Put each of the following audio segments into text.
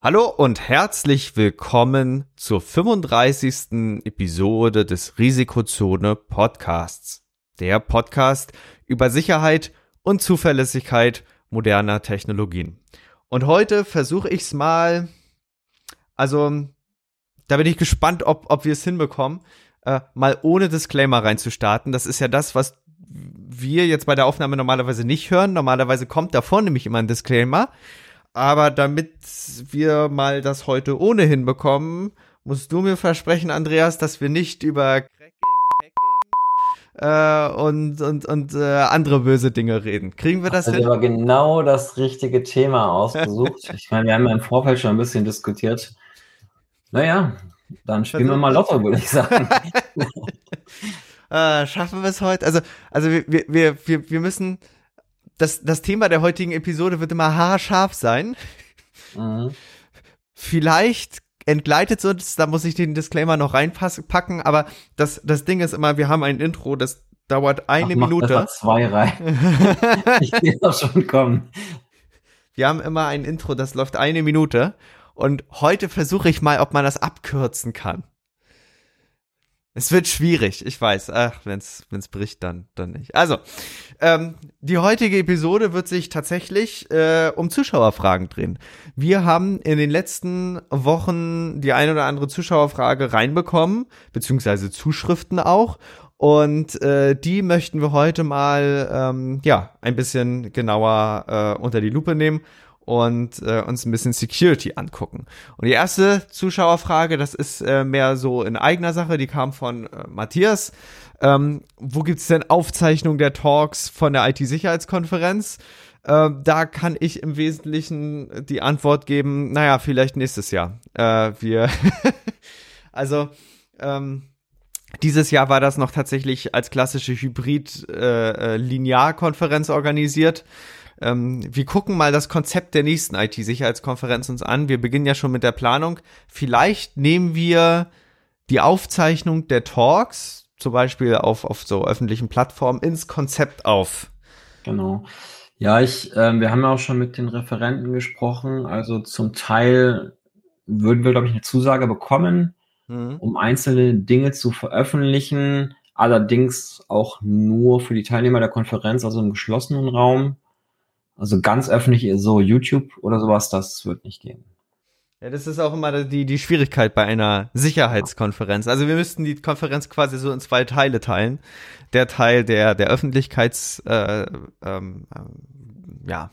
Hallo und herzlich willkommen zur 35. Episode des Risikozone Podcasts. Der Podcast über Sicherheit und Zuverlässigkeit moderner Technologien. Und heute versuche ich es mal, also da bin ich gespannt, ob, ob wir es hinbekommen, äh, mal ohne Disclaimer reinzustarten. Das ist ja das, was wir jetzt bei der Aufnahme normalerweise nicht hören. Normalerweise kommt davor nämlich immer ein Disclaimer. Aber damit wir mal das heute ohnehin bekommen, musst du mir versprechen, Andreas, dass wir nicht über äh, und, und, und äh, andere böse Dinge reden. Kriegen wir das also hin? aber genau das richtige Thema ausgesucht. ich meine, wir haben ja im Vorfeld schon ein bisschen diskutiert. Naja, dann spielen wir mal Lotto, würde ich sagen. äh, schaffen wir es heute? Also, also wir, wir, wir, wir müssen das, das Thema der heutigen Episode wird immer haarscharf sein. Mhm. Vielleicht entgleitet uns, da muss ich den Disclaimer noch reinpacken, aber das, das Ding ist immer, wir haben ein Intro, das dauert eine Ach, Minute. Mach zwei rein. ich sehe das schon kommen. Wir haben immer ein Intro, das läuft eine Minute. Und heute versuche ich mal, ob man das abkürzen kann. Es wird schwierig, ich weiß. Ach, wenn es bricht, dann, dann nicht. Also, ähm, die heutige Episode wird sich tatsächlich äh, um Zuschauerfragen drehen. Wir haben in den letzten Wochen die ein oder andere Zuschauerfrage reinbekommen, beziehungsweise Zuschriften auch. Und äh, die möchten wir heute mal ähm, ja ein bisschen genauer äh, unter die Lupe nehmen und äh, uns ein bisschen Security angucken. Und die erste Zuschauerfrage, das ist äh, mehr so in eigener Sache, die kam von äh, Matthias. Ähm, wo gibt's denn Aufzeichnungen der Talks von der IT-Sicherheitskonferenz? Äh, da kann ich im Wesentlichen die Antwort geben, naja, vielleicht nächstes Jahr. Äh, wir, also, ähm, dieses Jahr war das noch tatsächlich als klassische Hybrid-Linear-Konferenz äh, äh organisiert. Ähm, wir gucken mal das Konzept der nächsten IT-Sicherheitskonferenz uns an. Wir beginnen ja schon mit der Planung. Vielleicht nehmen wir die Aufzeichnung der Talks, zum Beispiel auf, auf so öffentlichen Plattformen, ins Konzept auf. Genau. Ja, ich, äh, wir haben ja auch schon mit den Referenten gesprochen. Also zum Teil würden wir, glaube ich, eine Zusage bekommen, mhm. um einzelne Dinge zu veröffentlichen. Allerdings auch nur für die Teilnehmer der Konferenz, also im geschlossenen Raum. Also ganz öffentlich, so YouTube oder sowas, das wird nicht gehen. Ja, das ist auch immer die, die Schwierigkeit bei einer Sicherheitskonferenz. Also wir müssten die Konferenz quasi so in zwei Teile teilen. Der Teil, der der Öffentlichkeits äh, ähm, ähm, ja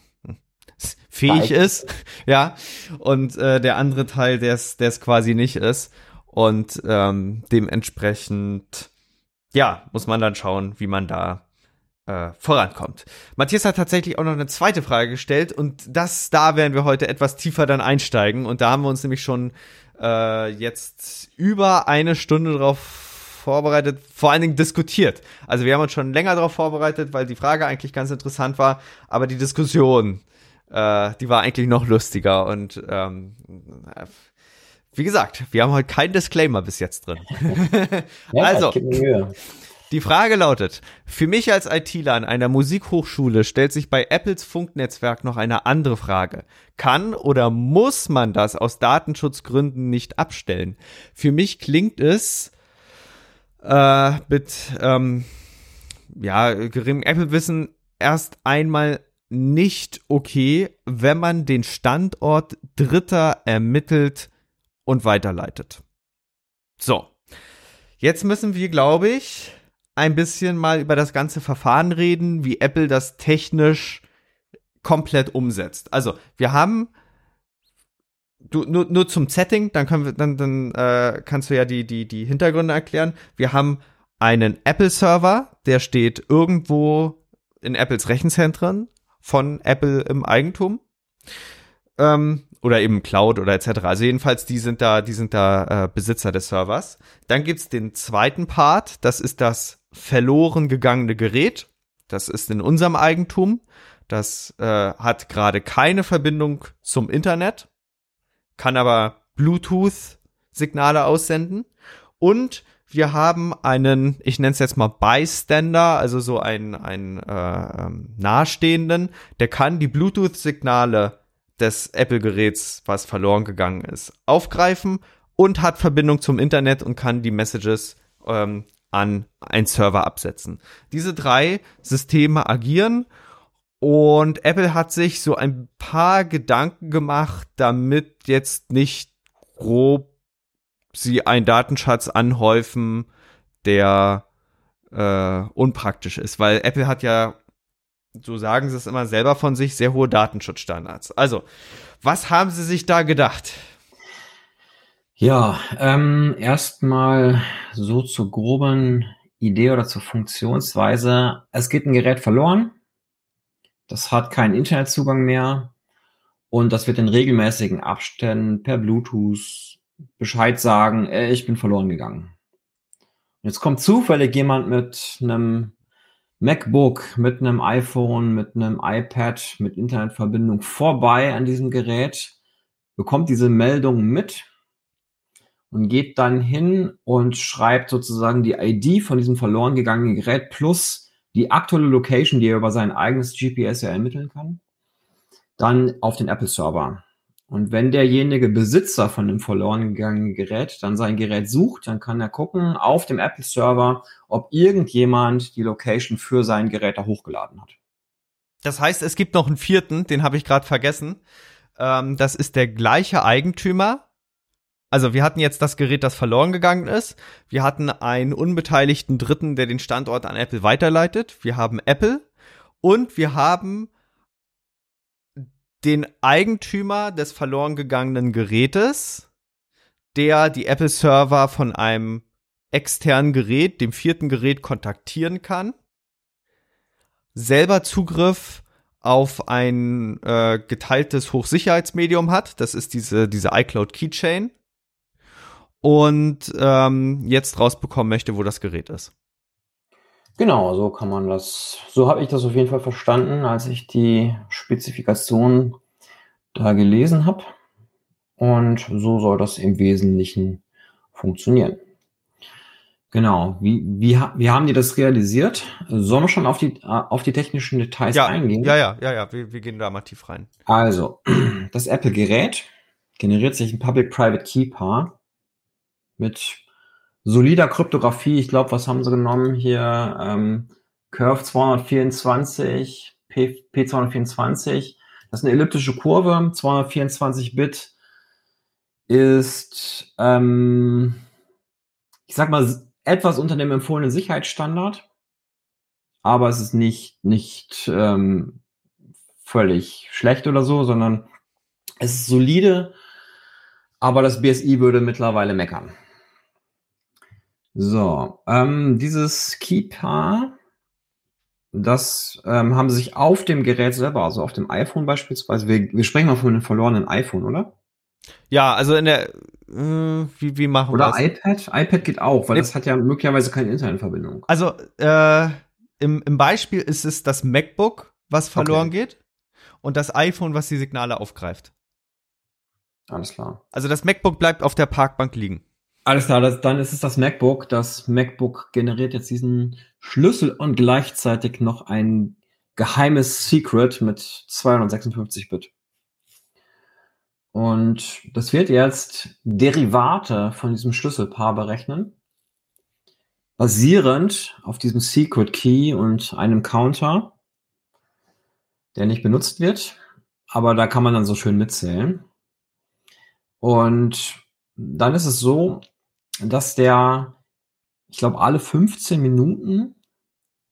fähig ist, ja, und äh, der andere Teil, der es der es quasi nicht ist. Und ähm, dementsprechend, ja, muss man dann schauen, wie man da äh, vorankommt. Matthias hat tatsächlich auch noch eine zweite Frage gestellt und das, da werden wir heute etwas tiefer dann einsteigen und da haben wir uns nämlich schon äh, jetzt über eine Stunde drauf vorbereitet, vor allen Dingen diskutiert. Also wir haben uns schon länger darauf vorbereitet, weil die Frage eigentlich ganz interessant war, aber die Diskussion, äh, die war eigentlich noch lustiger und ähm, wie gesagt, wir haben heute keinen Disclaimer bis jetzt drin. ja, also, die Frage lautet, für mich als ITler an einer Musikhochschule stellt sich bei Apples Funknetzwerk noch eine andere Frage. Kann oder muss man das aus Datenschutzgründen nicht abstellen? Für mich klingt es äh, mit ähm, ja, geringem Apple-Wissen erst einmal nicht okay, wenn man den Standort Dritter ermittelt und weiterleitet. So. Jetzt müssen wir, glaube ich, ein bisschen mal über das ganze Verfahren reden, wie Apple das technisch komplett umsetzt. Also, wir haben du nur, nur zum Setting, dann können wir dann dann äh, kannst du ja die die die Hintergründe erklären. Wir haben einen Apple Server, der steht irgendwo in Apples Rechenzentren von Apple im Eigentum. Ähm, oder eben Cloud oder etc. Also jedenfalls, die sind da, die sind da äh, Besitzer des Servers. Dann gibt's den zweiten Part, das ist das verloren gegangene Gerät. Das ist in unserem Eigentum. Das äh, hat gerade keine Verbindung zum Internet, kann aber Bluetooth-Signale aussenden. Und wir haben einen, ich nenne es jetzt mal Bystander, also so einen, einen äh, ähm, Nahestehenden, der kann die Bluetooth-Signale des Apple-Geräts, was verloren gegangen ist, aufgreifen und hat Verbindung zum Internet und kann die Messages ähm, an einen Server absetzen. Diese drei Systeme agieren und Apple hat sich so ein paar Gedanken gemacht, damit jetzt nicht grob sie einen Datenschatz anhäufen, der äh, unpraktisch ist, weil Apple hat ja, so sagen sie es immer selber von sich, sehr hohe Datenschutzstandards. Also, was haben sie sich da gedacht? Ja, ähm, erstmal so zur groben Idee oder zur Funktionsweise. Es geht ein Gerät verloren. Das hat keinen Internetzugang mehr. Und das wird in regelmäßigen Abständen per Bluetooth Bescheid sagen, ey, ich bin verloren gegangen. Jetzt kommt zufällig jemand mit einem MacBook, mit einem iPhone, mit einem iPad, mit Internetverbindung vorbei an diesem Gerät, bekommt diese Meldung mit und geht dann hin und schreibt sozusagen die ID von diesem verloren gegangenen Gerät plus die aktuelle Location, die er über sein eigenes GPS ja ermitteln kann, dann auf den Apple Server. Und wenn derjenige Besitzer von dem verloren gegangenen Gerät dann sein Gerät sucht, dann kann er gucken auf dem Apple Server, ob irgendjemand die Location für sein Gerät da hochgeladen hat. Das heißt, es gibt noch einen vierten, den habe ich gerade vergessen. Ähm, das ist der gleiche Eigentümer. Also wir hatten jetzt das Gerät, das verloren gegangen ist. Wir hatten einen unbeteiligten Dritten, der den Standort an Apple weiterleitet. Wir haben Apple und wir haben den Eigentümer des verloren gegangenen Gerätes, der die Apple-Server von einem externen Gerät, dem vierten Gerät, kontaktieren kann, selber Zugriff auf ein äh, geteiltes Hochsicherheitsmedium hat, das ist diese, diese iCloud Keychain, und ähm, jetzt rausbekommen möchte, wo das Gerät ist. Genau, so kann man das, so habe ich das auf jeden Fall verstanden, als ich die Spezifikation da gelesen habe. Und so soll das im Wesentlichen funktionieren. Genau. Wie, wie, wie haben die das realisiert? Sollen wir schon auf die, auf die technischen Details ja, eingehen? Ja, ja, ja, ja. Wir, wir gehen da mal tief rein. Also, das Apple-Gerät generiert sich ein Public-Private Key-Paar mit solider Kryptographie. Ich glaube, was haben sie genommen hier? Ähm, Curve 224, P, P224. Das ist eine elliptische Kurve, 224 Bit ist, ähm, ich sag mal, etwas unter dem empfohlenen Sicherheitsstandard, aber es ist nicht, nicht ähm, völlig schlecht oder so, sondern es ist solide, aber das BSI würde mittlerweile meckern. So, ähm, dieses Keeper, das ähm, haben sie sich auf dem Gerät selber, also auf dem iPhone beispielsweise, wir, wir sprechen mal von einem verlorenen iPhone, oder? Ja, also in der, äh, wie, wie machen wir das? Oder iPad? iPad geht auch, weil nee. das hat ja möglicherweise keine Internetverbindung. Also, äh, im, im Beispiel ist es das MacBook, was verloren okay. geht, und das iPhone, was die Signale aufgreift. Alles klar. Also das MacBook bleibt auf der Parkbank liegen. Alles klar, das, dann ist es das MacBook. Das MacBook generiert jetzt diesen Schlüssel und gleichzeitig noch ein geheimes Secret mit 256 Bit. Und das wird jetzt Derivate von diesem Schlüsselpaar berechnen, basierend auf diesem Secret Key und einem Counter, der nicht benutzt wird, aber da kann man dann so schön mitzählen. Und dann ist es so, dass der, ich glaube, alle 15 Minuten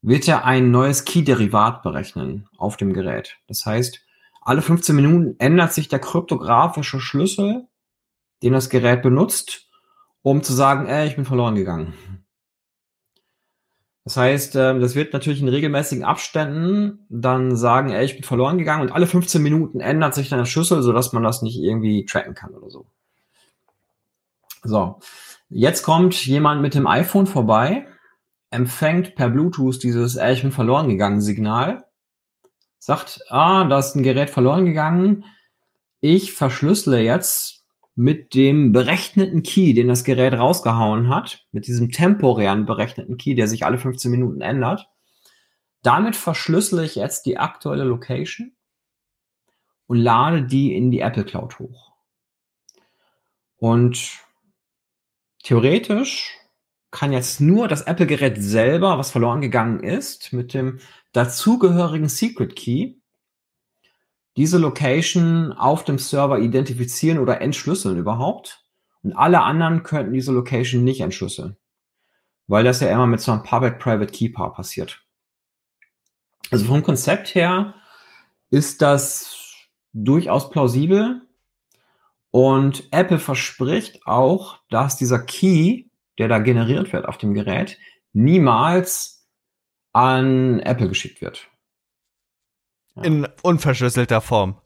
wird er ein neues Key-Derivat berechnen auf dem Gerät. Das heißt, alle 15 Minuten ändert sich der kryptografische Schlüssel, den das Gerät benutzt, um zu sagen, ey, ich bin verloren gegangen. Das heißt, ähm, das wird natürlich in regelmäßigen Abständen dann sagen, ey, ich bin verloren gegangen und alle 15 Minuten ändert sich dann der Schlüssel, sodass man das nicht irgendwie tracken kann oder so. So. Jetzt kommt jemand mit dem iPhone vorbei, empfängt per Bluetooth dieses äh, ich bin verloren gegangen Signal, sagt, ah, da ist ein Gerät verloren gegangen. Ich verschlüssele jetzt mit dem berechneten Key, den das Gerät rausgehauen hat, mit diesem temporären berechneten Key, der sich alle 15 Minuten ändert. Damit verschlüssele ich jetzt die aktuelle Location und lade die in die Apple Cloud hoch. Und theoretisch kann jetzt nur das Apple-Gerät selber, was verloren gegangen ist, mit dem dazugehörigen Secret Key diese Location auf dem Server identifizieren oder entschlüsseln überhaupt. Und alle anderen könnten diese Location nicht entschlüsseln. Weil das ja immer mit so einem Public-Private Key Paar passiert. Also vom Konzept her ist das durchaus plausibel. Und Apple verspricht auch, dass dieser Key, der da generiert wird auf dem Gerät, niemals an Apple geschickt wird. In unverschlüsselter Form.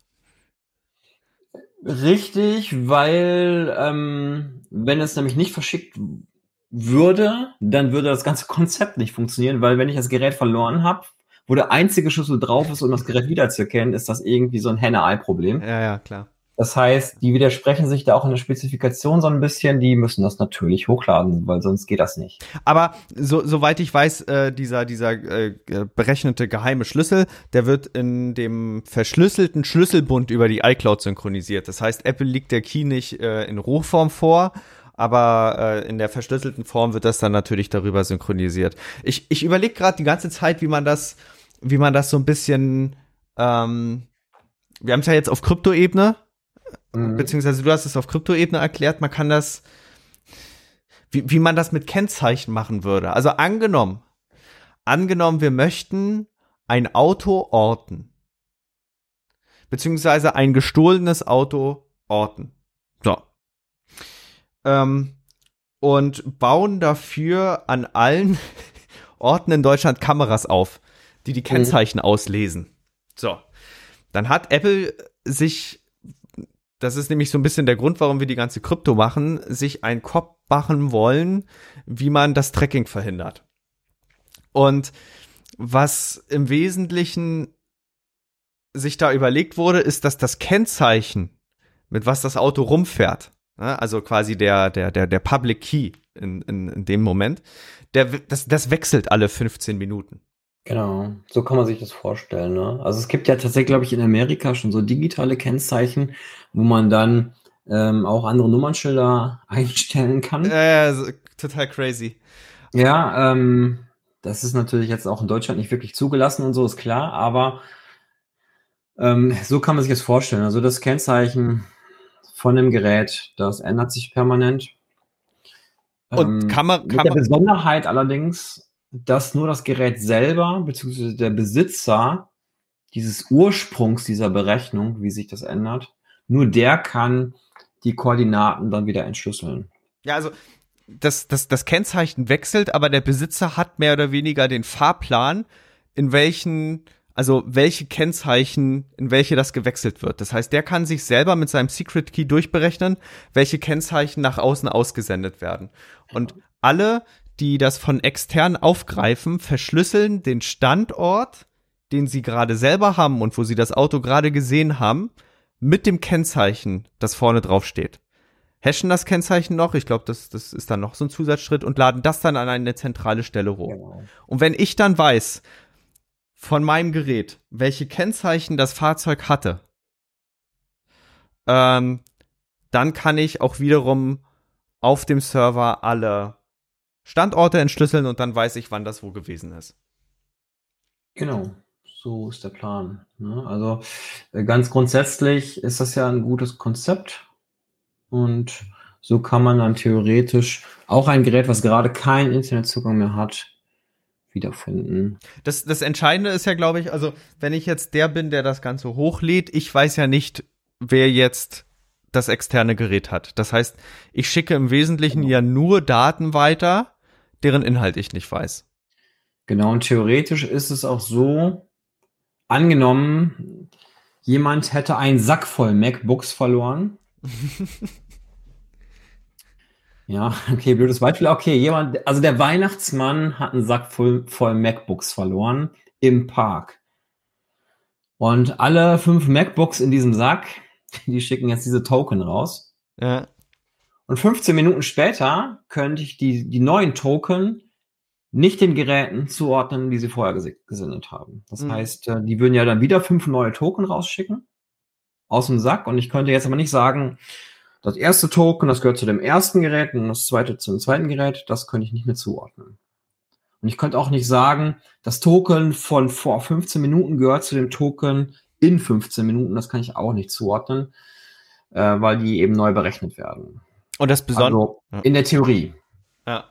Richtig, weil ähm, wenn es nämlich nicht verschickt würde, dann würde das ganze Konzept nicht funktionieren, weil wenn ich das Gerät verloren habe, wo der einzige Schlüssel drauf ist, um das Gerät wiederzuerkennen, ist das irgendwie so ein Henne-Ei-Problem. Ja, ja, klar. Das heißt, die widersprechen sich da auch in der Spezifikation so ein bisschen. Die müssen das natürlich hochladen, weil sonst geht das nicht. Aber so, soweit ich weiß, äh, dieser, dieser äh, berechnete geheime Schlüssel, der wird in dem verschlüsselten Schlüsselbund über die iCloud synchronisiert. Das heißt, Apple liegt der Key nicht äh, in Rohform vor, aber äh, in der verschlüsselten Form wird das dann natürlich darüber synchronisiert. Ich, ich überlege gerade die ganze Zeit, wie man das, wie man das so ein bisschen, ähm, wir haben es ja jetzt auf Kryptoebene, mhm. beziehungsweise du hast es auf Kryptoebene erklärt, man kann das, wie, wie man das mit Kennzeichen machen würde. Also angenommen, angenommen, wir möchten ein Auto orten, beziehungsweise ein gestohlenes Auto orten. So. Ähm, und bauen dafür an allen Orten in Deutschland Kameras auf, die die mhm. Kennzeichen mhm. auslesen. So. Dann hat Apple sich das ist nämlich so ein bisschen der Grund, warum wir die ganze Krypto machen, sich einen Kopf machen wollen, wie man das Tracking verhindert. Und was im Wesentlichen sich da überlegt wurde, ist, dass das Kennzeichen, mit was das Auto rumfährt, ne, also quasi der, der, der, der Public Key in, in, in dem Moment, der, das, das wechselt alle 15 Minuten. Genau, so kann man sich das vorstellen. Ne? Also es gibt ja tatsächlich, glaube ich, in Amerika schon so digitale Kennzeichen, wo man dann ähm, auch andere Nummernschilder einstellen kann. Ja, ja total crazy. Ja, ähm, das ist natürlich jetzt auch in Deutschland nicht wirklich zugelassen und so, ist klar, aber ähm, so kann man sich das vorstellen. Also das Kennzeichen von dem Gerät, das ändert sich permanent. Und ähm, kann man, kann mit der Besonderheit allerdings, dass nur das Gerät selber, beziehungsweise der Besitzer dieses Ursprungs dieser Berechnung, wie sich das ändert, nur der kann die Koordinaten dann wieder entschlüsseln. Ja, also das, das, das Kennzeichen wechselt, aber der Besitzer hat mehr oder weniger den Fahrplan, in welchen, also welche Kennzeichen, in welche das gewechselt wird. Das heißt, der kann sich selber mit seinem Secret Key durchberechnen, welche Kennzeichen nach außen ausgesendet werden. Und alle, die das von extern aufgreifen, verschlüsseln den Standort, den sie gerade selber haben und wo sie das Auto gerade gesehen haben, mit dem Kennzeichen, das vorne drauf steht. Hashen das Kennzeichen noch, ich glaube, das, das ist dann noch so ein Zusatzschritt und laden das dann an eine zentrale Stelle hoch. Genau. Und wenn ich dann weiß von meinem Gerät, welche Kennzeichen das Fahrzeug hatte, ähm, dann kann ich auch wiederum auf dem Server alle Standorte entschlüsseln und dann weiß ich, wann das wo gewesen ist. Genau, so ist der Plan. Ne? Also äh, ganz grundsätzlich ist das ja ein gutes Konzept und so kann man dann theoretisch auch ein Gerät, was gerade keinen Internetzugang mehr hat, wiederfinden. Das, das Entscheidende ist ja, glaube ich, also wenn ich jetzt der bin, der das Ganze hochlädt, ich weiß ja nicht, wer jetzt das externe Gerät hat. Das heißt, ich schicke im Wesentlichen genau. ja nur Daten weiter deren Inhalt ich nicht weiß. Genau, und theoretisch ist es auch so, angenommen, jemand hätte einen Sack voll MacBooks verloren. ja, okay, blödes Beispiel. Okay, jemand, also der Weihnachtsmann hat einen Sack voll, voll MacBooks verloren im Park. Und alle fünf MacBooks in diesem Sack, die schicken jetzt diese Token raus. Ja. Und 15 Minuten später könnte ich die, die neuen Token nicht den Geräten zuordnen, die sie vorher gesendet haben. Das mhm. heißt, äh, die würden ja dann wieder fünf neue Token rausschicken. aus dem Sack und ich könnte jetzt aber nicht sagen, das erste Token, das gehört zu dem ersten Gerät und das zweite zu dem zweiten Gerät, das könnte ich nicht mehr zuordnen. Und ich könnte auch nicht sagen, das Token von vor 15 Minuten gehört zu dem Token in 15 Minuten, das kann ich auch nicht zuordnen, äh, weil die eben neu berechnet werden. Und das Besondere. Also, in der Theorie. Ja.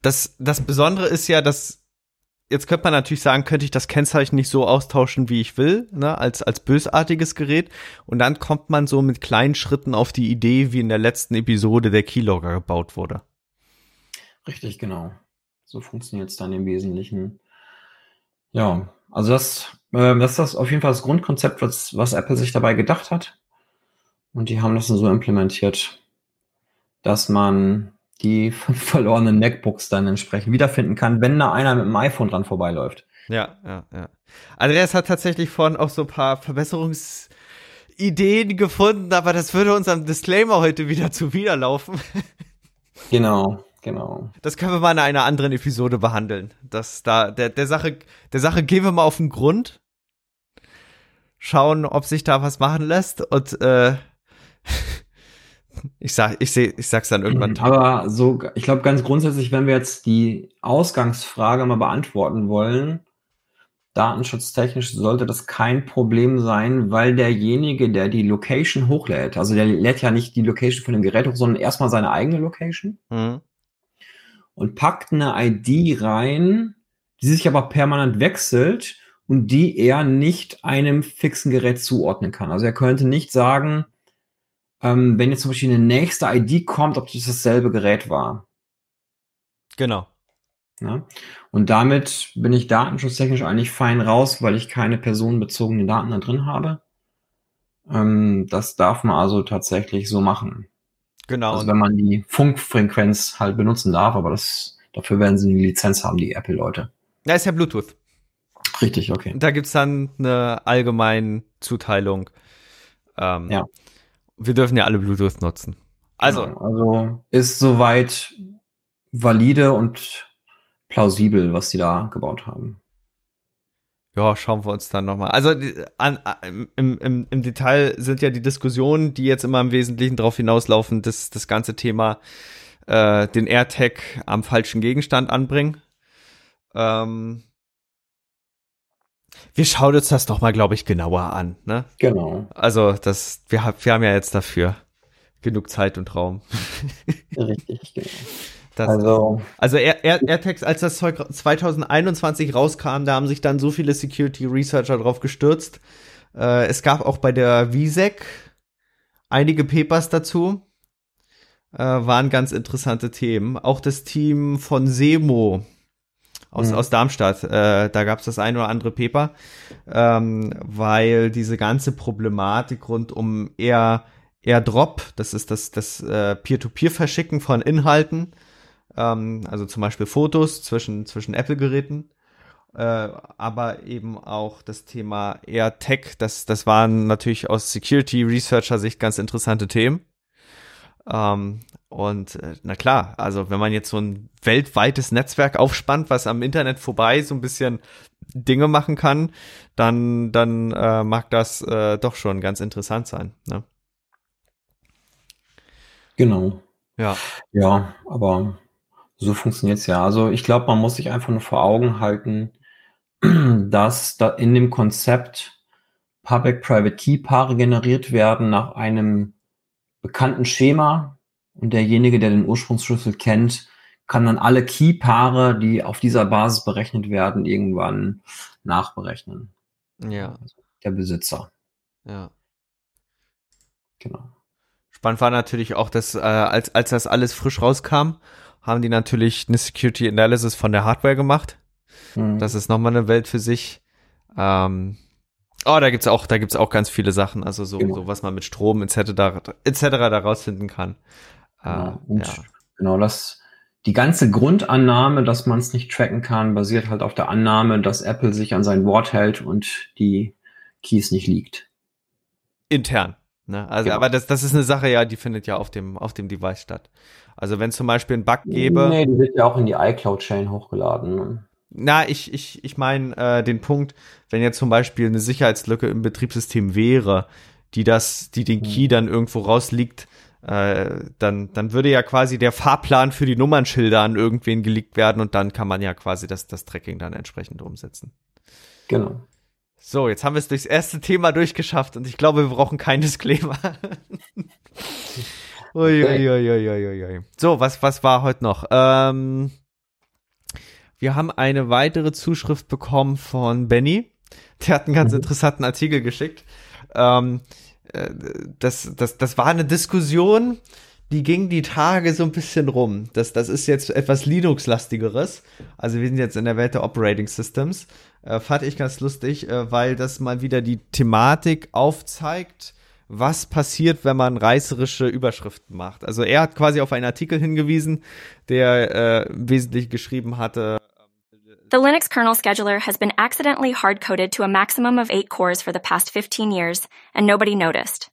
Das, das Besondere ist ja, dass jetzt könnte man natürlich sagen, könnte ich das Kennzeichen nicht so austauschen, wie ich will, ne, als, als bösartiges Gerät. Und dann kommt man so mit kleinen Schritten auf die Idee, wie in der letzten Episode der Keylogger gebaut wurde. Richtig, genau. So funktioniert es dann im Wesentlichen. Ja, also das, äh, das ist das auf jeden Fall das Grundkonzept, was, was Apple sich dabei gedacht hat. Und die haben das dann so implementiert, dass man die verlorenen MacBooks dann entsprechend wiederfinden kann, wenn da einer mit dem iPhone dran vorbeiläuft. Ja, ja, ja. Andreas hat tatsächlich vorhin auch so ein paar Verbesserungsideen gefunden, aber das würde unserem Disclaimer heute wieder zuwiderlaufen. Genau, genau. Das können wir mal in einer anderen Episode behandeln. Das da der der Sache der Sache gehen wir mal auf den Grund, schauen, ob sich da was machen lässt und äh, ich sag, ich sehe, ich sag's dann irgendwann. Aber so, ich glaube ganz grundsätzlich, wenn wir jetzt die Ausgangsfrage mal beantworten wollen, datenschutztechnisch sollte das kein Problem sein, weil derjenige, der die Location hochlädt, also der lädt ja nicht die Location von dem Gerät hoch, sondern erstmal seine eigene Location mhm. und packt eine ID rein, die sich aber permanent wechselt und die er nicht einem fixen Gerät zuordnen kann. Also er könnte nicht sagen, ähm, wenn jetzt zum Beispiel eine nächste ID kommt, ob das dasselbe Gerät war. Genau. Ja? Und damit bin ich datenschutztechnisch eigentlich fein raus, weil ich keine personenbezogenen Daten da drin habe. Ähm, das darf man also tatsächlich so machen. Genau. Also wenn man die Funkfrequenz halt benutzen darf, aber das, dafür werden sie eine Lizenz haben, die Apple-Leute. Ja, ist ja Bluetooth. Richtig, okay. Da gibt's dann eine allgemeine Zuteilung. Ähm, ja wir dürfen ja alle Bluetooth nutzen. Also, ja, also ist soweit valide und plausibel, was sie da gebaut haben. Ja, schauen wir uns dann nochmal. Also an, im, im, im Detail sind ja die Diskussionen, die jetzt immer im Wesentlichen darauf hinauslaufen, dass das ganze Thema äh, den AirTag am falschen Gegenstand anbringen. Ähm, wir schauen uns das doch mal, glaube ich, genauer an. Ne? Genau. Also das, wir, wir haben ja jetzt dafür genug Zeit und Raum. Richtig, genau. Das, also, also Air, Air, AirTags, als das Zeug 2021 rauskam, da haben sich dann so viele Security Researcher drauf gestürzt. Äh, es gab auch bei der VSEC einige Papers dazu. Äh, waren ganz interessante Themen. Auch das Team von Semo aus, mhm. aus Darmstadt. Äh, da gab es das ein oder andere Paper, ähm, weil diese ganze Problematik rund um Air, AirDrop, das ist das, das äh, Peer-to-Peer-Verschicken von Inhalten, ähm, also zum Beispiel Fotos zwischen, zwischen Apple-Geräten, äh, aber eben auch das Thema AirTag, das, das waren natürlich aus Security-Researcher-Sicht ganz interessante Themen. Ähm, und äh, na klar, also wenn man jetzt so ein weltweites Netzwerk aufspannt, was am Internet vorbei so ein bisschen Dinge machen kann, dann, dann äh, mag das äh, doch schon ganz interessant sein. Ne? Genau. Ja. Ja, aber so funktioniert es ja. Also ich glaube, man muss sich einfach nur vor Augen halten, dass da in dem Konzept Public-Private Key-Paare generiert werden nach einem bekannten Schema und derjenige, der den Ursprungsschlüssel kennt, kann dann alle Key-Paare, die auf dieser Basis berechnet werden, irgendwann nachberechnen. Ja. Also der Besitzer. Ja. Genau. Spannend war natürlich auch, dass äh, als, als das alles frisch rauskam, haben die natürlich eine Security Analysis von der Hardware gemacht. Mhm. Das ist nochmal eine Welt für sich. Ähm, Oh, da gibt's auch, da gibt's auch ganz viele Sachen, also so, genau. so was man mit Strom etc. Da, etc. da rausfinden kann. Genau, äh, ja. genau das. Die ganze Grundannahme, dass man es nicht tracken kann, basiert halt auf der Annahme, dass Apple sich an sein Wort hält und die Keys nicht liegt. Intern. Ne? Also, genau. aber das, das ist eine Sache, ja, die findet ja auf dem, auf dem Device statt. Also, wenn zum Beispiel ein Bug gäbe. Nee, die wird ja auch in die iCloud-Chain hochgeladen. Na, ich, ich, ich meine äh, den Punkt, wenn jetzt zum Beispiel eine Sicherheitslücke im Betriebssystem wäre, die das, die den Key dann irgendwo rausliegt, äh, dann, dann würde ja quasi der Fahrplan für die Nummernschilder an irgendwen geleakt werden und dann kann man ja quasi das, das Tracking dann entsprechend umsetzen. Genau. So, jetzt haben wir es durchs erste Thema durchgeschafft und ich glaube, wir brauchen kein Disclaimer. Uiuiuiuiui. So, was, was war heute noch? Ähm, wir haben eine weitere Zuschrift bekommen von Benny. Der hat einen ganz mhm. interessanten Artikel geschickt. Ähm, äh, das, das, das war eine Diskussion, die ging die Tage so ein bisschen rum. Das, das ist jetzt etwas Linux-lastigeres. Also wir sind jetzt in der Welt der Operating Systems. Äh, fand ich ganz lustig, äh, weil das mal wieder die Thematik aufzeigt, was passiert, wenn man reißerische Überschriften macht. Also er hat quasi auf einen Artikel hingewiesen, der äh, wesentlich geschrieben hatte. The Linux kernel scheduler has been accidentally hard-coded to a maximum of eight cores for the past 15 years, and nobody noticed.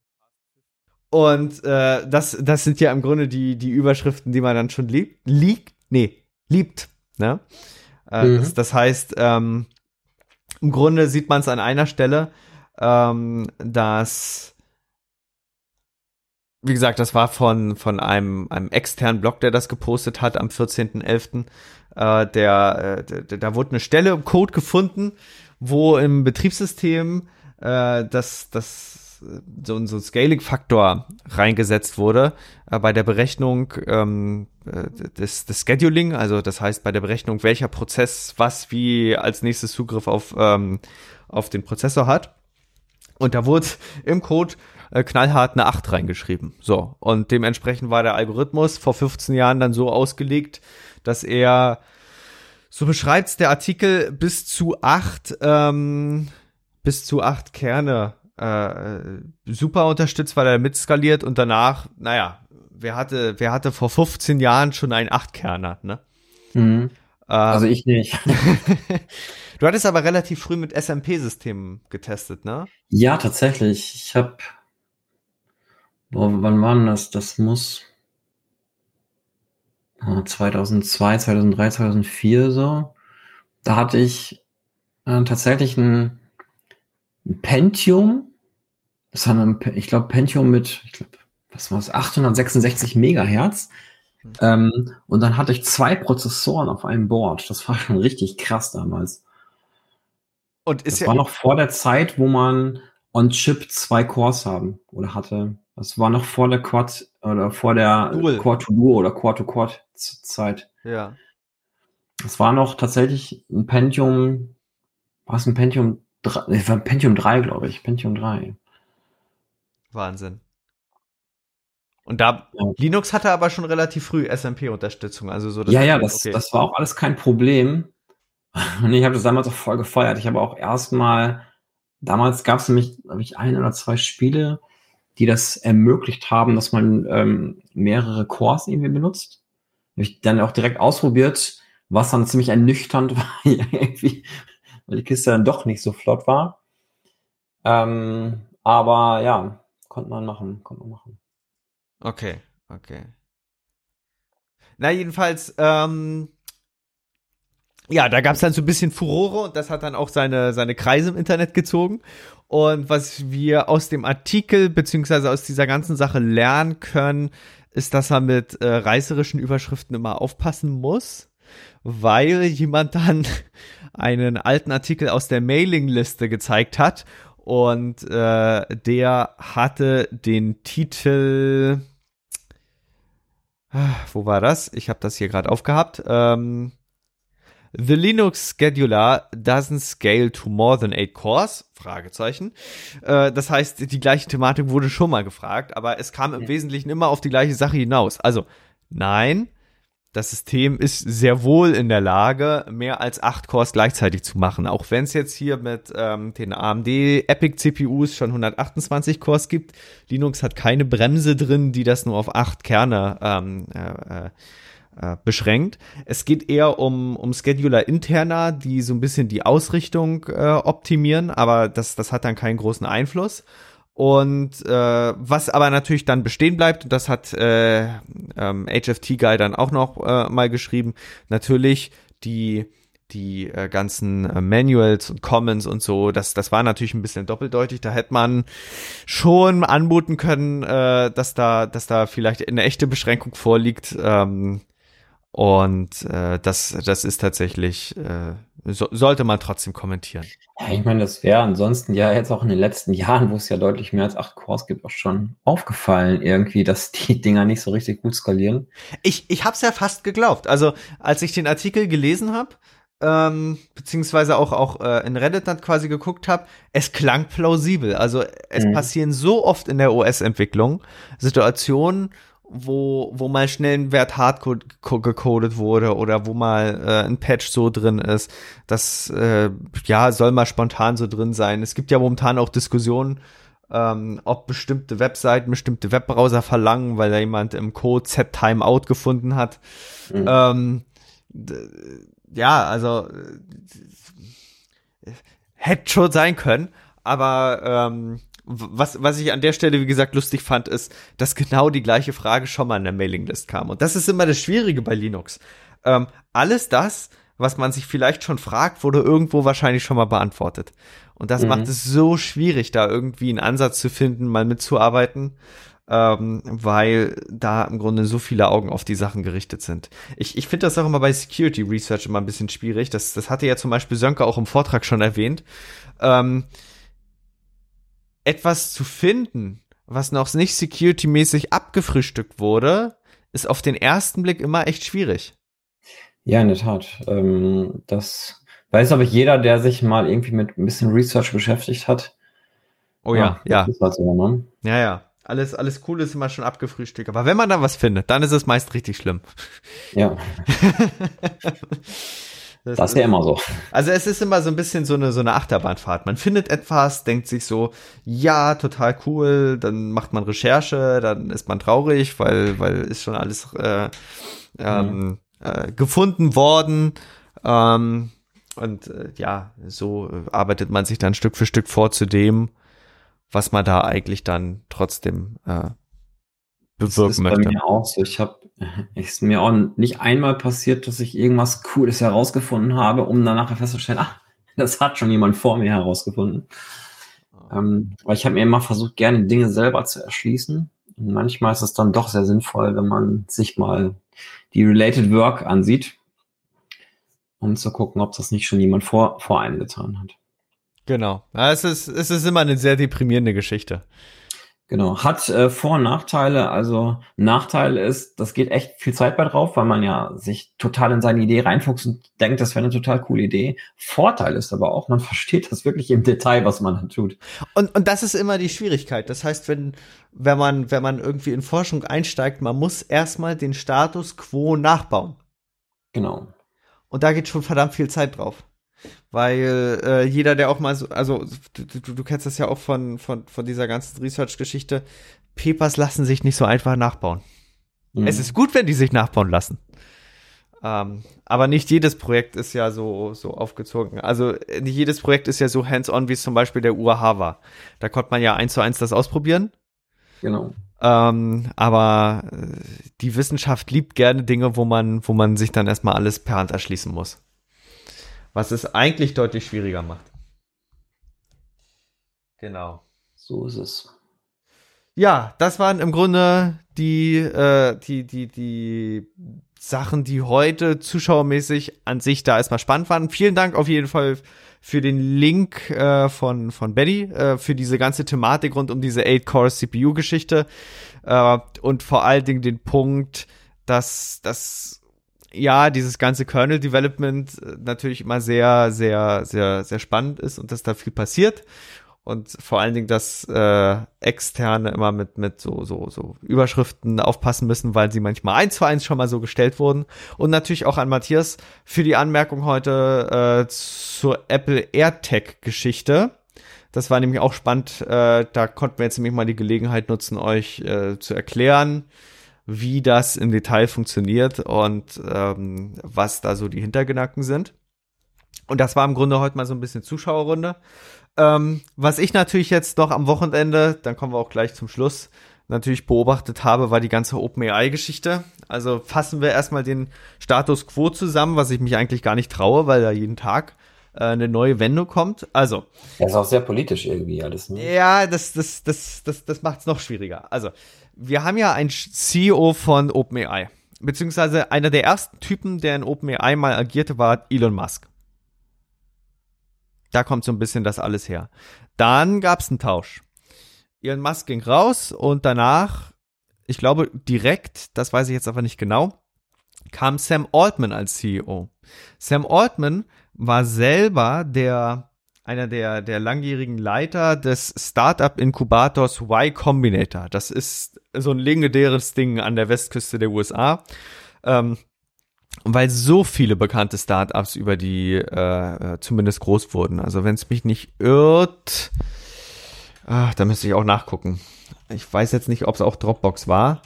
Und äh, das, das sind ja im Grunde die, die Überschriften, die man dann schon liebt. Liegt? Nee, liebt. Ne? Äh, mhm. das, das, heißt, ähm, im Grunde sieht man es an einer Stelle, ähm, dass wie gesagt, das war von, von einem, einem externen Blog, der das gepostet hat am 14.11. Äh, der, äh, da wurde eine Stelle im Code gefunden, wo im Betriebssystem äh, das, das so, so ein Scaling-Faktor reingesetzt wurde äh, bei der Berechnung ähm, äh, des, des Scheduling, also das heißt bei der Berechnung, welcher Prozess was wie als nächstes Zugriff auf, ähm, auf den Prozessor hat. Und da wurde im Code äh, knallhart eine 8 reingeschrieben. So, und dementsprechend war der Algorithmus vor 15 Jahren dann so ausgelegt, dass er, so beschreibt's der Artikel, bis zu 8, ähm, bis zu 8 Kerne äh, super unterstützt, weil er mitskaliert und danach, naja, wer hatte, wer hatte vor 15 Jahren schon einen 8-Kerner, ne? Mhm. also ich nicht. du hattest aber relativ früh mit SMP-Systemen getestet, ne? Ja, tatsächlich. Ich habe Boah, wann war denn das? Das muss 2002, 2003, 2004 so. Da hatte ich äh, tatsächlich ein, ein, Pentium. Das war ein, ich glaube, Pentium mit, ich glaube, was war das, 866 Megahertz. Mhm. Ähm, und dann hatte ich zwei Prozessoren auf einem Board. Das war schon richtig krass damals. Und ist das ja war noch vor der Zeit, wo man on-Chip zwei Cores haben oder hatte. Das war noch vor der Quad oder vor der Quad to Duo oder Quad to Quad Zeit. Ja. Das war noch tatsächlich ein Pentium, war es ein Pentium 3, war ein Pentium 3, glaube ich, Pentium 3. Wahnsinn. Und da ja. Linux hatte aber schon relativ früh SMP-Unterstützung, also so. ja, ja, das, okay. das war auch alles kein Problem. Und ich habe das damals auch voll gefeiert. Ich habe auch erstmal, damals gab es nämlich, glaube ich, ein oder zwei Spiele, die das ermöglicht haben, dass man ähm, mehrere Cores irgendwie benutzt. Habe ich dann auch direkt ausprobiert, was dann ziemlich ernüchternd war, weil die Kiste dann doch nicht so flott war. Ähm, aber ja, konnte man machen, konnte man machen. Okay, okay. Na, jedenfalls, ähm, ja, da gab es dann so ein bisschen Furore und das hat dann auch seine, seine Kreise im Internet gezogen. Und was wir aus dem Artikel beziehungsweise aus dieser ganzen Sache lernen können, ist, dass er mit äh, reißerischen Überschriften immer aufpassen muss, weil jemand dann einen alten Artikel aus der Mailingliste gezeigt hat und äh, der hatte den Titel ah, wo war das? Ich habe das hier gerade aufgehabt. Ähm, The Linux Scheduler doesn't scale to more than eight cores? Fragezeichen. Äh, das heißt, die gleiche Thematik wurde schon mal gefragt, aber es kam im Wesentlichen immer auf die gleiche Sache hinaus. Also, nein, das System ist sehr wohl in der Lage, mehr als acht Cores gleichzeitig zu machen. Auch wenn es jetzt hier mit ähm, den AMD Epic CPUs schon 128 Cores gibt, Linux hat keine Bremse drin, die das nur auf acht Kerne ähm, äh, äh beschränkt. Es geht eher um, um Scheduler interner, die so ein bisschen die Ausrichtung äh, optimieren, aber das, das hat dann keinen großen Einfluss. Und äh, was aber natürlich dann bestehen bleibt, und das hat äh, ähm, HFT Guy dann auch noch äh, mal geschrieben, natürlich die die äh, ganzen äh, Manuals und Comments und so, das, das war natürlich ein bisschen doppeldeutig. Da hätte man schon anmuten können, äh, dass da, dass da vielleicht eine echte Beschränkung vorliegt. Ähm, und äh, das, das ist tatsächlich, äh, so, sollte man trotzdem kommentieren. Ja, ich meine, das wäre ansonsten ja jetzt auch in den letzten Jahren, wo es ja deutlich mehr als acht Cores gibt, auch schon aufgefallen irgendwie, dass die Dinger nicht so richtig gut skalieren. Ich, ich habe es ja fast geglaubt. Also als ich den Artikel gelesen habe, ähm, beziehungsweise auch auch äh, in Reddit dann quasi geguckt habe, es klang plausibel. Also es mhm. passieren so oft in der OS-Entwicklung Situationen, wo, wo mal schnell ein Wert hardcode gecodet wurde oder wo mal äh, ein Patch so drin ist. Das äh, ja soll mal spontan so drin sein. Es gibt ja momentan auch Diskussionen, ähm, ob bestimmte Webseiten, bestimmte Webbrowser verlangen, weil da jemand im Code Z Timeout gefunden hat. Mhm. Ähm, ja, also äh, hätte schon sein können, aber ähm, was, was ich an der Stelle, wie gesagt, lustig fand, ist, dass genau die gleiche Frage schon mal in der Mailinglist kam. Und das ist immer das Schwierige bei Linux. Ähm, alles das, was man sich vielleicht schon fragt, wurde irgendwo wahrscheinlich schon mal beantwortet. Und das mhm. macht es so schwierig, da irgendwie einen Ansatz zu finden, mal mitzuarbeiten, ähm, weil da im Grunde so viele Augen auf die Sachen gerichtet sind. Ich, ich finde das auch immer bei Security Research immer ein bisschen schwierig. Das, das hatte ja zum Beispiel Sönke auch im Vortrag schon erwähnt. Ähm, etwas zu finden, was noch nicht security-mäßig abgefrühstückt wurde, ist auf den ersten Blick immer echt schwierig. Ja, in der Tat. Ähm, das weiß aber jeder, der sich mal irgendwie mit ein bisschen Research beschäftigt hat. Oh ja, ja. Ja, halt so, ne? ja. ja. Alles, alles cool ist immer schon abgefrühstückt. Aber wenn man da was findet, dann ist es meist richtig schlimm. Ja. Das, das ist ja immer so. Also es ist immer so ein bisschen so eine, so eine Achterbahnfahrt. Man findet etwas, denkt sich so, ja, total cool, dann macht man Recherche, dann ist man traurig, weil, weil ist schon alles äh, ähm, mhm. äh, gefunden worden. Ähm, und äh, ja, so arbeitet man sich dann Stück für Stück vor zu dem, was man da eigentlich dann trotzdem äh, bewirken das ist möchte. Bei mir auch so. Ich habe ist mir auch nicht einmal passiert, dass ich irgendwas Cooles herausgefunden habe, um danach festzustellen, ach, das hat schon jemand vor mir herausgefunden. Ähm, weil ich habe mir immer versucht, gerne Dinge selber zu erschließen. Und manchmal ist es dann doch sehr sinnvoll, wenn man sich mal die Related Work ansieht, um zu gucken, ob das nicht schon jemand vor, vor einem getan hat. Genau. Ja, es, ist, es ist immer eine sehr deprimierende Geschichte. Genau, hat äh, Vor- und Nachteile. Also Nachteil ist, das geht echt viel Zeit bei drauf, weil man ja sich total in seine Idee reinfuchst und denkt, das wäre eine total coole Idee. Vorteil ist aber auch, man versteht das wirklich im Detail, was man dann tut. Und, und das ist immer die Schwierigkeit. Das heißt, wenn, wenn man, wenn man irgendwie in Forschung einsteigt, man muss erstmal den Status quo nachbauen. Genau. Und da geht schon verdammt viel Zeit drauf. Weil äh, jeder, der auch mal so, also du, du, du kennst das ja auch von, von, von dieser ganzen Research-Geschichte, Papers lassen sich nicht so einfach nachbauen. Mhm. Es ist gut, wenn die sich nachbauen lassen. Ähm, aber nicht jedes Projekt ist ja so, so aufgezogen. Also nicht jedes Projekt ist ja so hands-on, wie es zum Beispiel der UAH war. Da konnte man ja eins zu eins das ausprobieren. Genau. Ähm, aber äh, die Wissenschaft liebt gerne Dinge, wo man, wo man sich dann erstmal alles per Hand erschließen muss was es eigentlich deutlich schwieriger macht. Genau. So ist es. Ja, das waren im Grunde die, äh, die, die, die Sachen, die heute zuschauermäßig an sich da erstmal spannend waren. Vielen Dank auf jeden Fall für den Link äh, von, von Betty, äh, für diese ganze Thematik rund um diese 8-Core-CPU-Geschichte äh, und vor allen Dingen den Punkt, dass das ja, dieses ganze Kernel Development äh, natürlich immer sehr, sehr, sehr, sehr spannend ist und dass da viel passiert. Und vor allen Dingen, dass äh, Externe immer mit, mit so, so, so Überschriften aufpassen müssen, weil sie manchmal eins zu eins schon mal so gestellt wurden. Und natürlich auch an Matthias für die Anmerkung heute äh, zur Apple AirTag-Geschichte. Das war nämlich auch spannend. Äh, da konnten wir jetzt nämlich mal die Gelegenheit nutzen, euch äh, zu erklären, wie das im Detail funktioniert und ähm, was da so die Hintergedanken sind. Und das war im Grunde heute mal so ein bisschen Zuschauerrunde. Ähm, was ich natürlich jetzt noch am Wochenende, dann kommen wir auch gleich zum Schluss, natürlich beobachtet habe, war die ganze OpenAI-Geschichte. Also fassen wir erstmal den Status quo zusammen, was ich mich eigentlich gar nicht traue, weil da jeden Tag äh, eine neue Wendung kommt. Also. Das ist auch sehr politisch irgendwie alles. Ne? Ja, das, das, das, das, das macht es noch schwieriger. Also, wir haben ja einen CEO von OpenAI. Beziehungsweise einer der ersten Typen, der in OpenAI mal agierte, war Elon Musk. Da kommt so ein bisschen das alles her. Dann gab es einen Tausch. Elon Musk ging raus und danach, ich glaube direkt, das weiß ich jetzt aber nicht genau, kam Sam Altman als CEO. Sam Altman war selber der einer der, der langjährigen Leiter des Startup-Inkubators Y Combinator. Das ist so ein legendäres Ding an der Westküste der USA. Ähm, weil so viele bekannte Startups über die äh, zumindest groß wurden. Also wenn es mich nicht irrt, ach, da müsste ich auch nachgucken. Ich weiß jetzt nicht, ob es auch Dropbox war.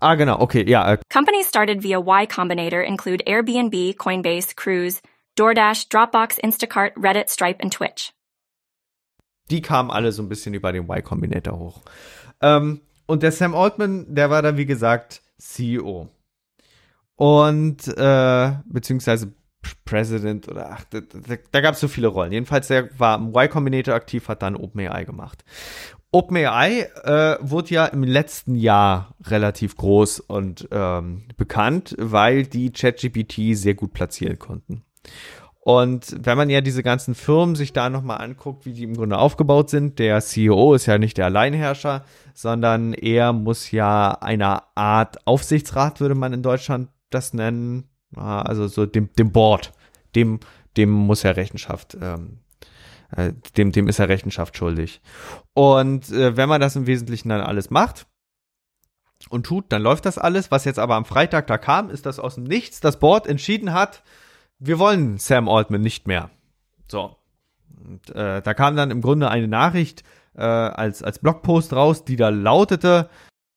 Ah, genau, okay, ja. Äh. Companies started via Y Combinator include Airbnb, Coinbase, Cruise, DoorDash, Dropbox, Instacart, Reddit, Stripe und Twitch. Die kamen alle so ein bisschen über den Y Combinator hoch. Ähm, und der Sam Altman, der war dann, wie gesagt, CEO. Und, äh, beziehungsweise President oder ach, da, da, da gab es so viele Rollen. Jedenfalls, der war im Y Combinator aktiv, hat dann OpenAI gemacht. OpenAI äh, wurde ja im letzten Jahr relativ groß und ähm, bekannt, weil die ChatGPT sehr gut platzieren konnten. Und wenn man ja diese ganzen Firmen sich da nochmal anguckt, wie die im Grunde aufgebaut sind, der CEO ist ja nicht der Alleinherrscher, sondern er muss ja einer Art Aufsichtsrat, würde man in Deutschland das nennen, also so dem, dem Board, dem, dem muss er Rechenschaft, ähm, äh, dem, dem ist er Rechenschaft schuldig. Und äh, wenn man das im Wesentlichen dann alles macht, und tut, dann läuft das alles. Was jetzt aber am Freitag da kam, ist, dass aus dem Nichts das Board entschieden hat, wir wollen Sam Altman nicht mehr. So. Und äh, da kam dann im Grunde eine Nachricht äh, als, als Blogpost raus, die da lautete,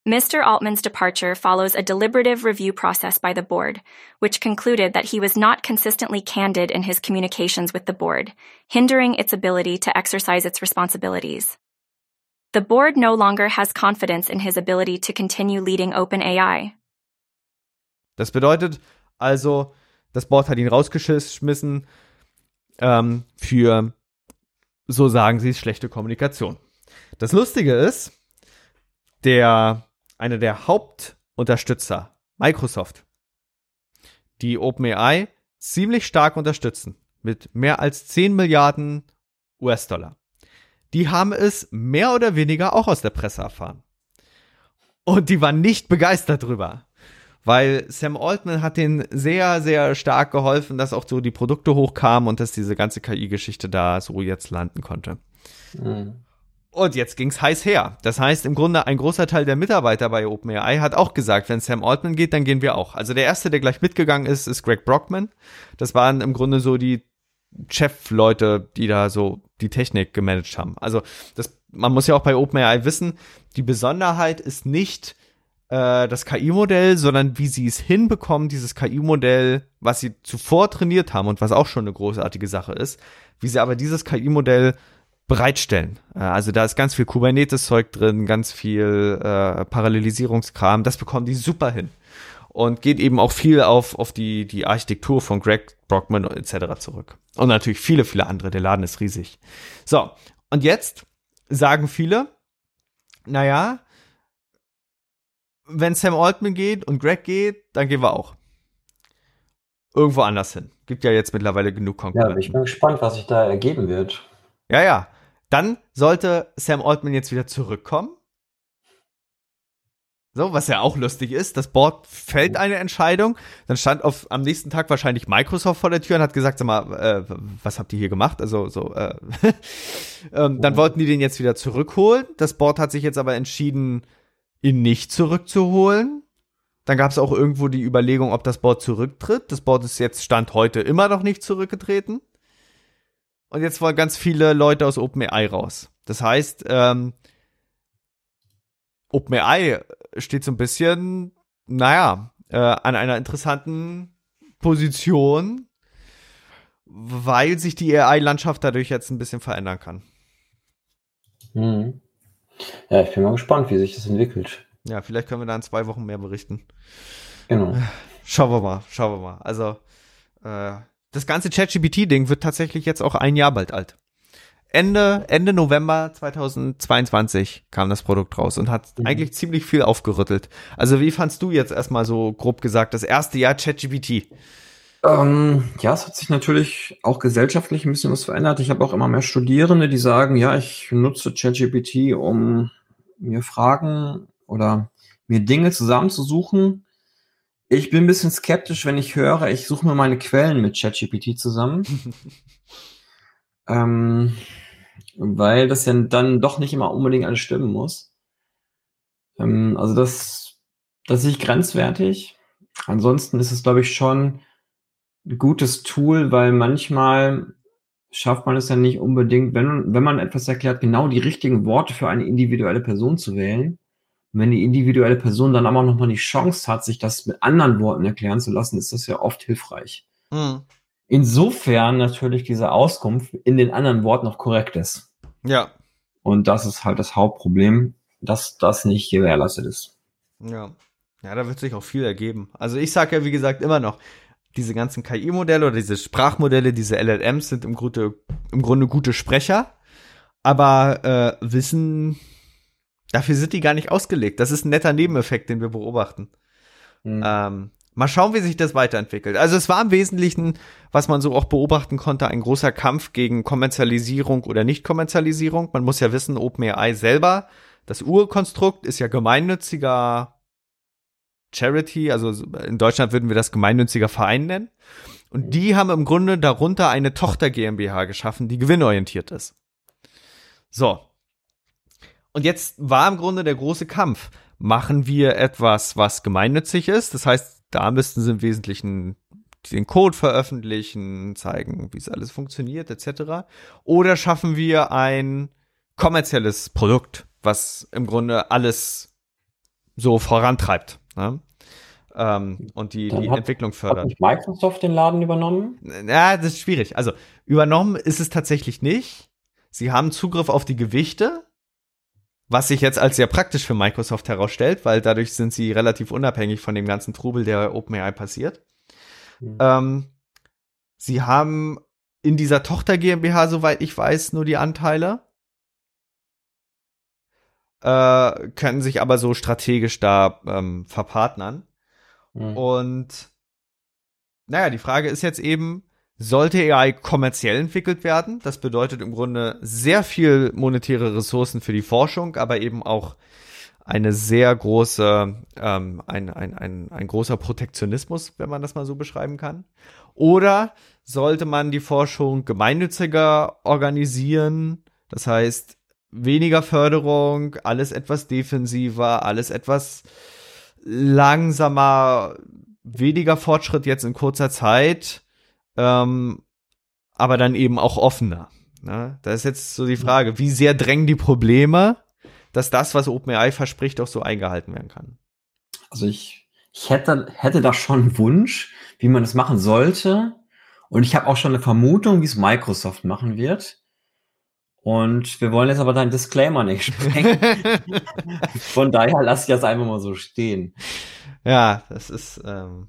Mr. Altman's departure follows a deliberative review process by the board, which concluded that he was not consistently candid in his communications with the board, hindering its ability to exercise its responsibilities. The board no longer has confidence in his ability to continue leading OpenAI. Das bedeutet also, Das Board hat ihn rausgeschmissen ähm, für, so sagen sie es, schlechte Kommunikation. Das Lustige ist, der, einer der Hauptunterstützer, Microsoft, die OpenAI ziemlich stark unterstützen, mit mehr als 10 Milliarden US-Dollar. Die haben es mehr oder weniger auch aus der Presse erfahren. Und die waren nicht begeistert drüber weil Sam Altman hat denen sehr, sehr stark geholfen, dass auch so die Produkte hochkamen und dass diese ganze KI-Geschichte da so jetzt landen konnte. Mhm. Und jetzt ging's heiß her. Das heißt, im Grunde ein großer Teil der Mitarbeiter bei OpenAI hat auch gesagt, wenn Sam Altman geht, dann gehen wir auch. Also der erste, der gleich mitgegangen ist, ist Greg Brockman. Das waren im Grunde so die Chefleute, die da so die Technik gemanagt haben. Also das, man muss ja auch bei OpenAI wissen, die Besonderheit ist nicht, äh, das KI-Modell, sondern wie sie es hinbekommen, dieses KI-Modell, was sie zuvor trainiert haben und was auch schon eine großartige Sache ist, wie sie aber dieses KI-Modell bereitstellen. Äh, also da ist ganz viel Kubernetes-Zeug drin, ganz viel äh, Parallelisierungskram. Das bekommen die super hin. Und geht eben auch viel auf, auf die, die Architektur von Greg Brockman etc. zurück. Und natürlich viele, viele andere. Der Laden ist riesig. So, und jetzt sagen viele, naja, wenn Sam Altman geht und Greg geht, dann gehen wir auch. Irgendwo anders hin. Gibt ja jetzt mittlerweile genug Konkurrenz. Ja, ich bin gespannt, was sich da ergeben wird. Ja, ja. Dann sollte Sam Altman jetzt wieder zurückkommen. So, was ja auch lustig ist, das Board fällt eine Entscheidung. Dann stand auf, am nächsten Tag wahrscheinlich Microsoft vor der Tür und hat gesagt, sag mal, äh, was habt ihr hier gemacht? Also, so, äh, ähm, dann wollten die den jetzt wieder zurückholen. Das Board hat sich jetzt aber entschieden, ihn nicht zurückzuholen. Dann gab es auch irgendwo die Überlegung, ob das Board zurücktritt. Das Board ist jetzt Stand heute immer noch nicht zurückgetreten. Und jetzt wollen ganz viele Leute aus OpenAI raus. Das heißt, ähm, OpenAI steht so ein bisschen, naja, äh, an einer interessanten Position, weil sich die AI-Landschaft dadurch jetzt ein bisschen verändern kann. Mhm. Ja, ich bin mal gespannt, wie sich das entwickelt. Ja, vielleicht können wir da in zwei Wochen mehr berichten. Genau. Schauen wir mal, schauen wir mal. Also, äh, das ganze ChatGPT-Ding wird tatsächlich jetzt auch ein Jahr bald alt. Ende, Ende November 2022 kam das Produkt raus und hat mhm. eigentlich ziemlich viel aufgerüttelt. Also wie fandst du jetzt erstmal so grob gesagt das erste Jahr ChatGPT? Ähm, ja, es hat sich natürlich auch gesellschaftlich ein bisschen was verändert. Ich habe auch immer mehr Studierende, die sagen, ja, ich nutze ChatGPT, um mir Fragen oder mir Dinge zusammenzusuchen. Ich bin ein bisschen skeptisch, wenn ich höre, ich suche mir meine Quellen mit ChatGPT zusammen. ähm, weil das ja dann doch nicht immer unbedingt alles stimmen muss. Ähm, also das, das sehe ich grenzwertig. Ansonsten ist es, glaube ich, schon gutes Tool, weil manchmal schafft man es ja nicht unbedingt, wenn, wenn man etwas erklärt, genau die richtigen Worte für eine individuelle Person zu wählen. Und wenn die individuelle Person dann aber noch mal die Chance hat, sich das mit anderen Worten erklären zu lassen, ist das ja oft hilfreich. Mhm. Insofern natürlich diese Auskunft in den anderen Worten noch korrekt ist. Ja. Und das ist halt das Hauptproblem, dass das nicht gewährleistet ist. Ja. Ja, da wird sich auch viel ergeben. Also ich sage ja, wie gesagt, immer noch, diese ganzen KI-Modelle oder diese Sprachmodelle, diese LLMs sind im Grunde, im Grunde gute Sprecher, aber äh, Wissen, dafür sind die gar nicht ausgelegt. Das ist ein netter Nebeneffekt, den wir beobachten. Mhm. Ähm, mal schauen, wie sich das weiterentwickelt. Also es war im Wesentlichen, was man so auch beobachten konnte, ein großer Kampf gegen Kommerzialisierung oder Nicht-Kommerzialisierung. Man muss ja wissen, OpenAI selber, das Urkonstrukt ist ja gemeinnütziger Charity, also in Deutschland würden wir das gemeinnütziger Verein nennen. Und die haben im Grunde darunter eine Tochter GmbH geschaffen, die gewinnorientiert ist. So. Und jetzt war im Grunde der große Kampf. Machen wir etwas, was gemeinnützig ist? Das heißt, da müssten sie im Wesentlichen den Code veröffentlichen, zeigen, wie es alles funktioniert, etc. Oder schaffen wir ein kommerzielles Produkt, was im Grunde alles so vorantreibt? Ne? Ähm, und die, die hat, Entwicklung fördert. Hat Microsoft den Laden übernommen? Ja, das ist schwierig. Also übernommen ist es tatsächlich nicht. Sie haben Zugriff auf die Gewichte, was sich jetzt als sehr praktisch für Microsoft herausstellt, weil dadurch sind sie relativ unabhängig von dem ganzen Trubel, der OpenAI passiert. Mhm. Ähm, sie haben in dieser Tochter GmbH, soweit ich weiß, nur die Anteile äh, können sich aber so strategisch da ähm, verpartnern. Mhm. Und naja, die Frage ist jetzt eben, sollte AI kommerziell entwickelt werden? Das bedeutet im Grunde sehr viel monetäre Ressourcen für die Forschung, aber eben auch eine sehr große, ähm, ein, ein, ein, ein großer Protektionismus, wenn man das mal so beschreiben kann. Oder sollte man die Forschung gemeinnütziger organisieren? Das heißt, weniger Förderung, alles etwas defensiver, alles etwas langsamer, weniger Fortschritt jetzt in kurzer Zeit, ähm, aber dann eben auch offener. Ne? Da ist jetzt so die Frage, wie sehr drängen die Probleme, dass das, was OpenAI verspricht, auch so eingehalten werden kann? Also ich, ich hätte, hätte da schon einen Wunsch, wie man das machen sollte. Und ich habe auch schon eine Vermutung, wie es Microsoft machen wird. Und wir wollen jetzt aber deinen Disclaimer nicht sprengen. Von daher lasse ich das einfach mal so stehen. Ja, das ist. Ähm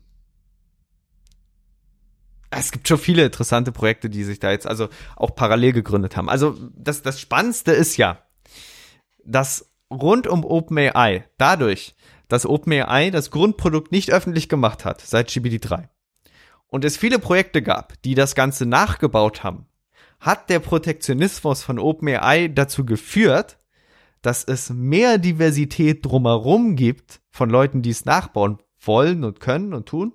es gibt schon viele interessante Projekte, die sich da jetzt also auch parallel gegründet haben. Also das, das Spannendste ist ja, dass rund um OpenAI, dadurch, dass OpenAI das Grundprodukt nicht öffentlich gemacht hat seit GPT-3 und es viele Projekte gab, die das Ganze nachgebaut haben, hat der Protektionismus von OpenAI dazu geführt, dass es mehr Diversität drumherum gibt von Leuten, die es nachbauen wollen und können und tun,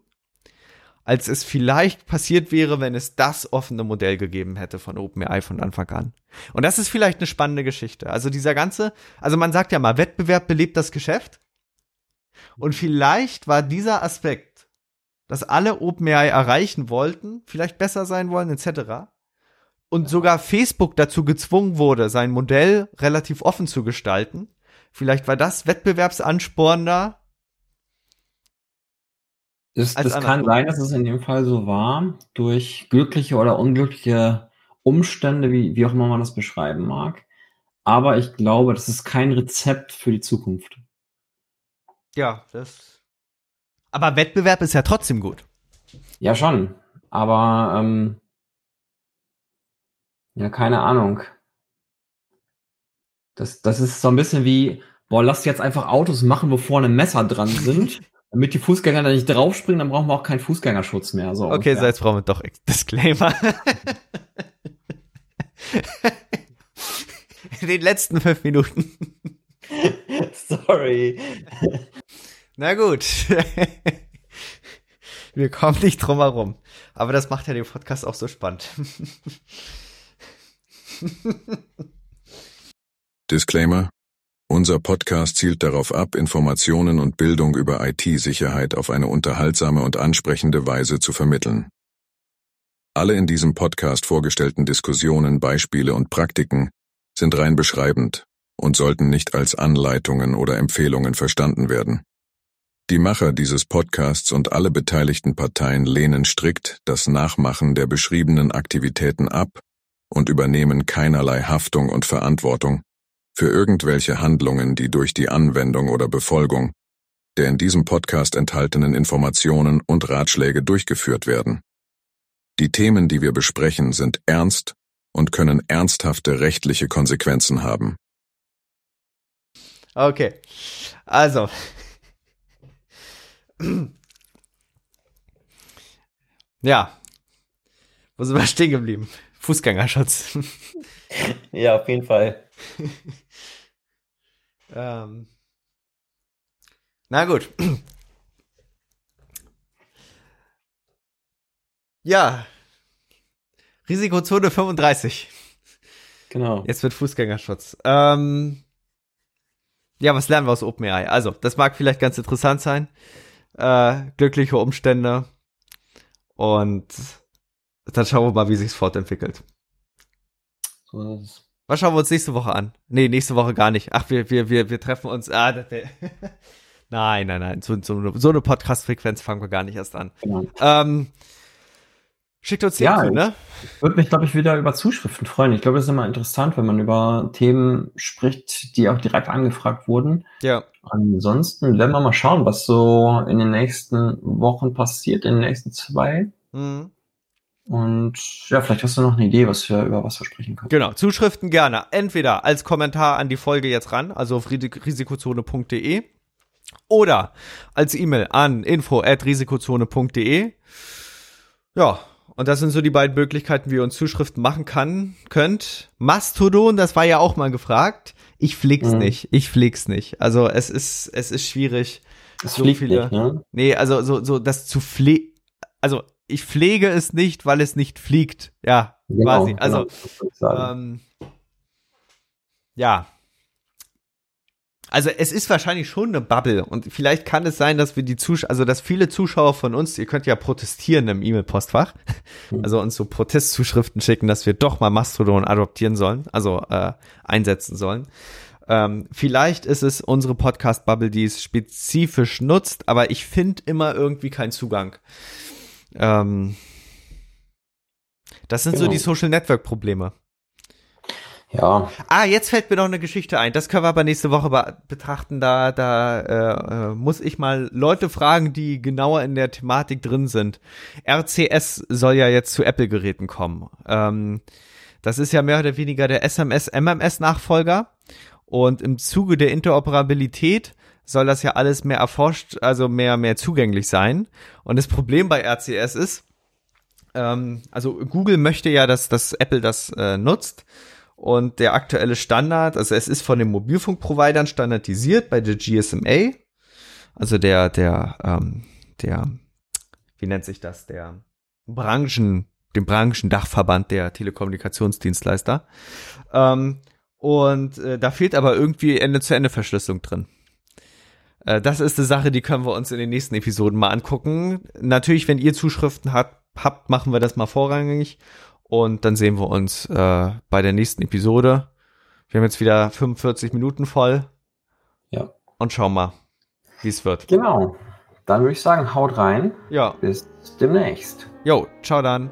als es vielleicht passiert wäre, wenn es das offene Modell gegeben hätte von OpenAI von Anfang an. Und das ist vielleicht eine spannende Geschichte. Also dieser ganze, also man sagt ja mal, Wettbewerb belebt das Geschäft. Und vielleicht war dieser Aspekt, dass alle OpenAI erreichen wollten, vielleicht besser sein wollen, etc., und sogar Facebook dazu gezwungen wurde, sein Modell relativ offen zu gestalten. Vielleicht war das wettbewerbsanspornender. Das, das kann sein, dass es in dem Fall so war, durch glückliche oder unglückliche Umstände, wie, wie auch immer man das beschreiben mag. Aber ich glaube, das ist kein Rezept für die Zukunft. Ja, das. Aber Wettbewerb ist ja trotzdem gut. Ja, schon. Aber ähm, ja, keine Ahnung. Das, das ist so ein bisschen wie, boah, lasst jetzt einfach Autos machen, wo vorne Messer dran sind, damit die Fußgänger da nicht draufspringen, dann brauchen wir auch keinen Fußgängerschutz mehr. So okay, so jetzt brauchen wir doch Disclaimer. In den letzten fünf Minuten. Sorry. Na gut. Wir kommen nicht drum herum. Aber das macht ja den Podcast auch so spannend. Disclaimer. Unser Podcast zielt darauf ab, Informationen und Bildung über IT-Sicherheit auf eine unterhaltsame und ansprechende Weise zu vermitteln. Alle in diesem Podcast vorgestellten Diskussionen, Beispiele und Praktiken sind rein beschreibend und sollten nicht als Anleitungen oder Empfehlungen verstanden werden. Die Macher dieses Podcasts und alle beteiligten Parteien lehnen strikt das Nachmachen der beschriebenen Aktivitäten ab und übernehmen keinerlei Haftung und Verantwortung für irgendwelche Handlungen, die durch die Anwendung oder Befolgung der in diesem Podcast enthaltenen Informationen und Ratschläge durchgeführt werden. Die Themen, die wir besprechen, sind ernst und können ernsthafte rechtliche Konsequenzen haben. Okay. Also. Ja. Wo sind wir stehen geblieben? Fußgängerschutz. ja, auf jeden Fall. ähm. Na gut. ja. Risikozone 35. Genau. Jetzt wird Fußgängerschutz. Ähm, ja, was lernen wir aus OpenAI? Also, das mag vielleicht ganz interessant sein. Äh, glückliche Umstände. Und dann schauen wir mal, wie sich's fortentwickelt. So ist es. Was schauen wir uns nächste Woche an? Nee, nächste Woche gar nicht. Ach, wir, wir, wir, wir treffen uns. Ah, das, nein, nein, nein. So, so, so eine Podcast-Frequenz fangen wir gar nicht erst an. Genau. Ähm, Schickt uns ja, zu, ne? Ich würde mich, glaube ich, wieder über Zuschriften freuen. Ich glaube, es ist immer interessant, wenn man über Themen spricht, die auch direkt angefragt wurden. Ja. Ansonsten werden wir mal schauen, was so in den nächsten Wochen passiert, in den nächsten zwei. Mhm. Und ja, vielleicht hast du noch eine Idee, was wir über was wir sprechen können. Genau, Zuschriften gerne. Entweder als Kommentar an die Folge jetzt ran, also auf risikozone.de oder als E-Mail an info@risikozone.de. Ja, und das sind so die beiden Möglichkeiten, wie ihr uns Zuschriften machen kann, könnt. Mastodon, das war ja auch mal gefragt. Ich pfleg's mhm. nicht. Ich pfleg's nicht. Also es ist, es ist schwierig. Es so viele. Nicht, ne? Nee, also so, so das zu pflegen. Also ich pflege es nicht, weil es nicht fliegt. Ja, genau, quasi. Also genau, ähm, ja, also es ist wahrscheinlich schon eine Bubble und vielleicht kann es sein, dass wir die Zuschauer, also dass viele Zuschauer von uns, ihr könnt ja protestieren im E-Mail-Postfach, mhm. also uns so Protestzuschriften schicken, dass wir doch mal Mastodon adoptieren sollen, also äh, einsetzen sollen. Ähm, vielleicht ist es unsere Podcast-Bubble, die es spezifisch nutzt, aber ich finde immer irgendwie keinen Zugang. Ähm, das sind genau. so die Social Network Probleme. Ja. Ah, jetzt fällt mir noch eine Geschichte ein. Das können wir aber nächste Woche be betrachten. Da, da äh, äh, muss ich mal Leute fragen, die genauer in der Thematik drin sind. RCS soll ja jetzt zu Apple-Geräten kommen. Ähm, das ist ja mehr oder weniger der SMS-MMS-Nachfolger. Und im Zuge der Interoperabilität soll das ja alles mehr erforscht, also mehr, mehr zugänglich sein. Und das Problem bei RCS ist, ähm, also Google möchte ja, dass, dass Apple das äh, nutzt. Und der aktuelle Standard, also es ist von den Mobilfunkprovidern standardisiert bei der GSMA, also der, der, ähm, der, wie nennt sich das, der Branchen, dem Branchendachverband der Telekommunikationsdienstleister. Ähm, und äh, da fehlt aber irgendwie Ende-zu-Ende-Verschlüsselung drin. Äh, das ist eine Sache, die können wir uns in den nächsten Episoden mal angucken. Natürlich, wenn ihr Zuschriften habt, habt machen wir das mal vorrangig. Und dann sehen wir uns äh, bei der nächsten Episode. Wir haben jetzt wieder 45 Minuten voll. Ja. Und schauen mal, wie es wird. Genau. Dann würde ich sagen, haut rein. Ja. Bis demnächst. Jo, ciao dann.